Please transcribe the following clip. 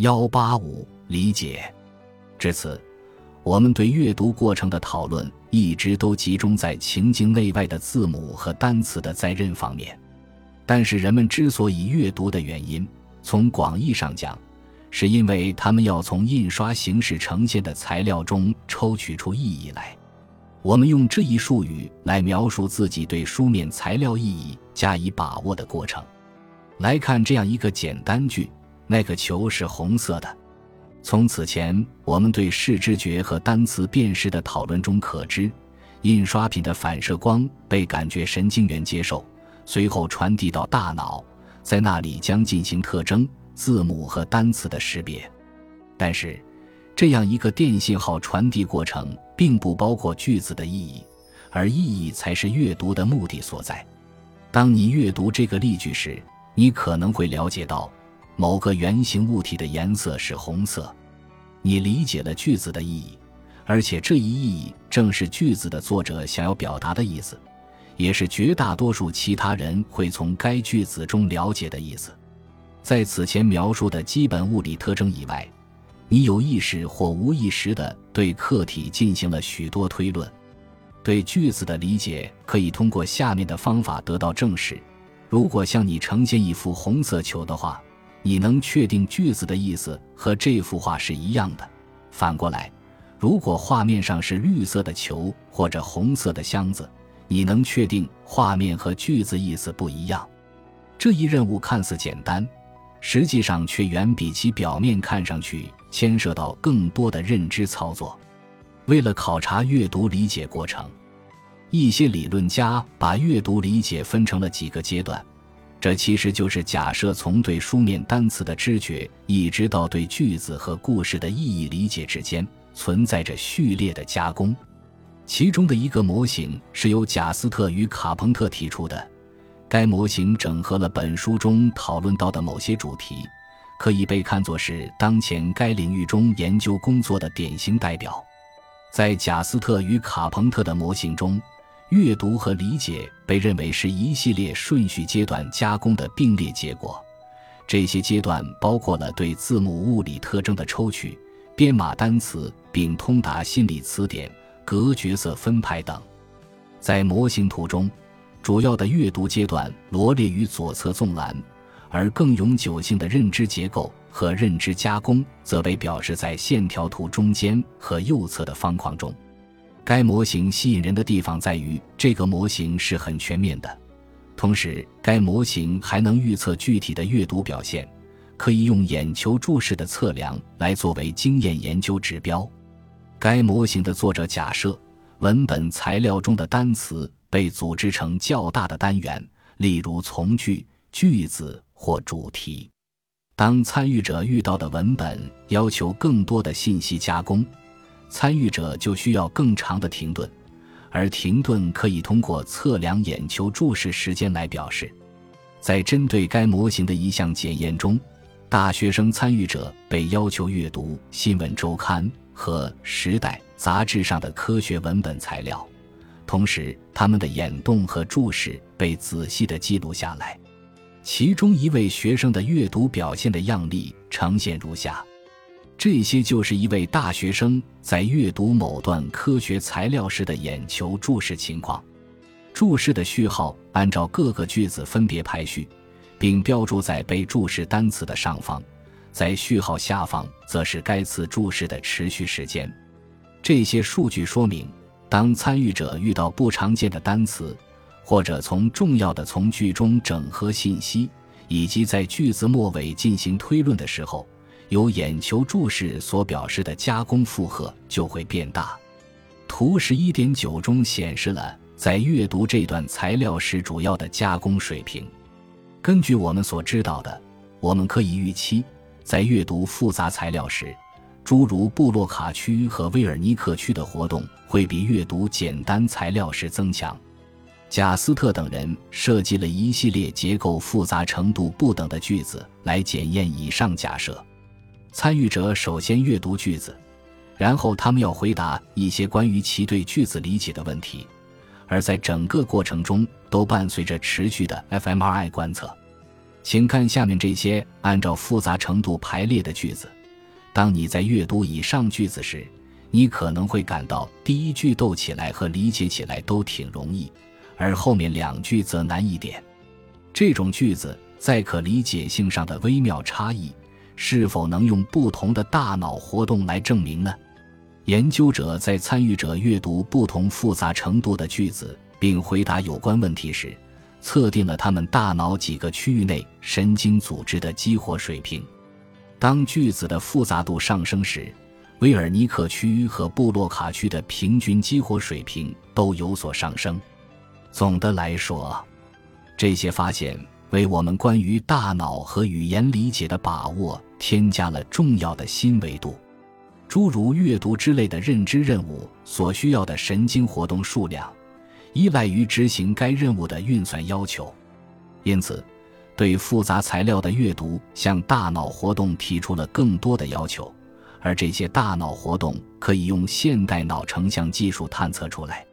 幺八五理解。至此，我们对阅读过程的讨论一直都集中在情境内外的字母和单词的在认方面。但是，人们之所以阅读的原因，从广义上讲，是因为他们要从印刷形式呈现的材料中抽取出意义来。我们用这一术语来描述自己对书面材料意义加以把握的过程。来看这样一个简单句：那个球是红色的。从此前我们对视知觉和单词辨识的讨论中可知，印刷品的反射光被感觉神经元接受，随后传递到大脑，在那里将进行特征、字母和单词的识别。但是，这样一个电信号传递过程并不包括句子的意义，而意义才是阅读的目的所在。当你阅读这个例句时，你可能会了解到。某个圆形物体的颜色是红色，你理解了句子的意义，而且这一意义正是句子的作者想要表达的意思，也是绝大多数其他人会从该句子中了解的意思。在此前描述的基本物理特征以外，你有意识或无意识地对客体进行了许多推论。对句子的理解可以通过下面的方法得到证实：如果向你呈现一幅红色球的话。你能确定句子的意思和这幅画是一样的。反过来，如果画面上是绿色的球或者红色的箱子，你能确定画面和句子意思不一样。这一任务看似简单，实际上却远比其表面看上去牵涉到更多的认知操作。为了考察阅读理解过程，一些理论家把阅读理解分成了几个阶段。这其实就是假设从对书面单词的知觉，一直到对句子和故事的意义理解之间，存在着序列的加工。其中的一个模型是由贾斯特与卡彭特提出的，该模型整合了本书中讨论到的某些主题，可以被看作是当前该领域中研究工作的典型代表。在贾斯特与卡彭特的模型中。阅读和理解被认为是一系列顺序阶段加工的并列结果，这些阶段包括了对字母物理特征的抽取、编码单词并通达心理词典、格角色分派等。在模型图中，主要的阅读阶段罗列于左侧纵栏，而更永久性的认知结构和认知加工则被表示在线条图中间和右侧的方框中。该模型吸引人的地方在于，这个模型是很全面的，同时该模型还能预测具体的阅读表现，可以用眼球注视的测量来作为经验研究指标。该模型的作者假设，文本材料中的单词被组织成较大的单元，例如从句、句子或主题。当参与者遇到的文本要求更多的信息加工。参与者就需要更长的停顿，而停顿可以通过测量眼球注视时间来表示。在针对该模型的一项检验中，大学生参与者被要求阅读《新闻周刊》和《时代》杂志上的科学文本材料，同时他们的眼动和注视被仔细地记录下来。其中一位学生的阅读表现的样例呈现如下。这些就是一位大学生在阅读某段科学材料时的眼球注视情况。注视的序号按照各个句子分别排序，并标注在被注视单词的上方，在序号下方则是该次注视的持续时间。这些数据说明，当参与者遇到不常见的单词，或者从重要的从句中整合信息，以及在句子末尾进行推论的时候。由眼球注视所表示的加工负荷就会变大。图十一点九中显示了在阅读这段材料时主要的加工水平。根据我们所知道的，我们可以预期，在阅读复杂材料时，诸如布洛卡区和威尔尼克区的活动会比阅读简单材料时增强。贾斯特等人设计了一系列结构复杂程度不等的句子来检验以上假设。参与者首先阅读句子，然后他们要回答一些关于其对句子理解的问题，而在整个过程中都伴随着持续的 fMRI 观测。请看下面这些按照复杂程度排列的句子。当你在阅读以上句子时，你可能会感到第一句读起来和理解起来都挺容易，而后面两句则难一点。这种句子在可理解性上的微妙差异，是否能用不同的大脑活动来证明呢？研究者在参与者阅读不同复杂程度的句子，并回答有关问题时，测定了他们大脑几个区域内神经组织的激活水平。当句子的复杂度上升时，威尔尼克区和布洛卡区的平均激活水平都有所上升。总的来说，这些发现为我们关于大脑和语言理解的把握添加了重要的新维度。诸如阅读之类的认知任务所需要的神经活动数量，依赖于执行该任务的运算要求。因此，对复杂材料的阅读向大脑活动提出了更多的要求，而这些大脑活动可以用现代脑成像技术探测出来。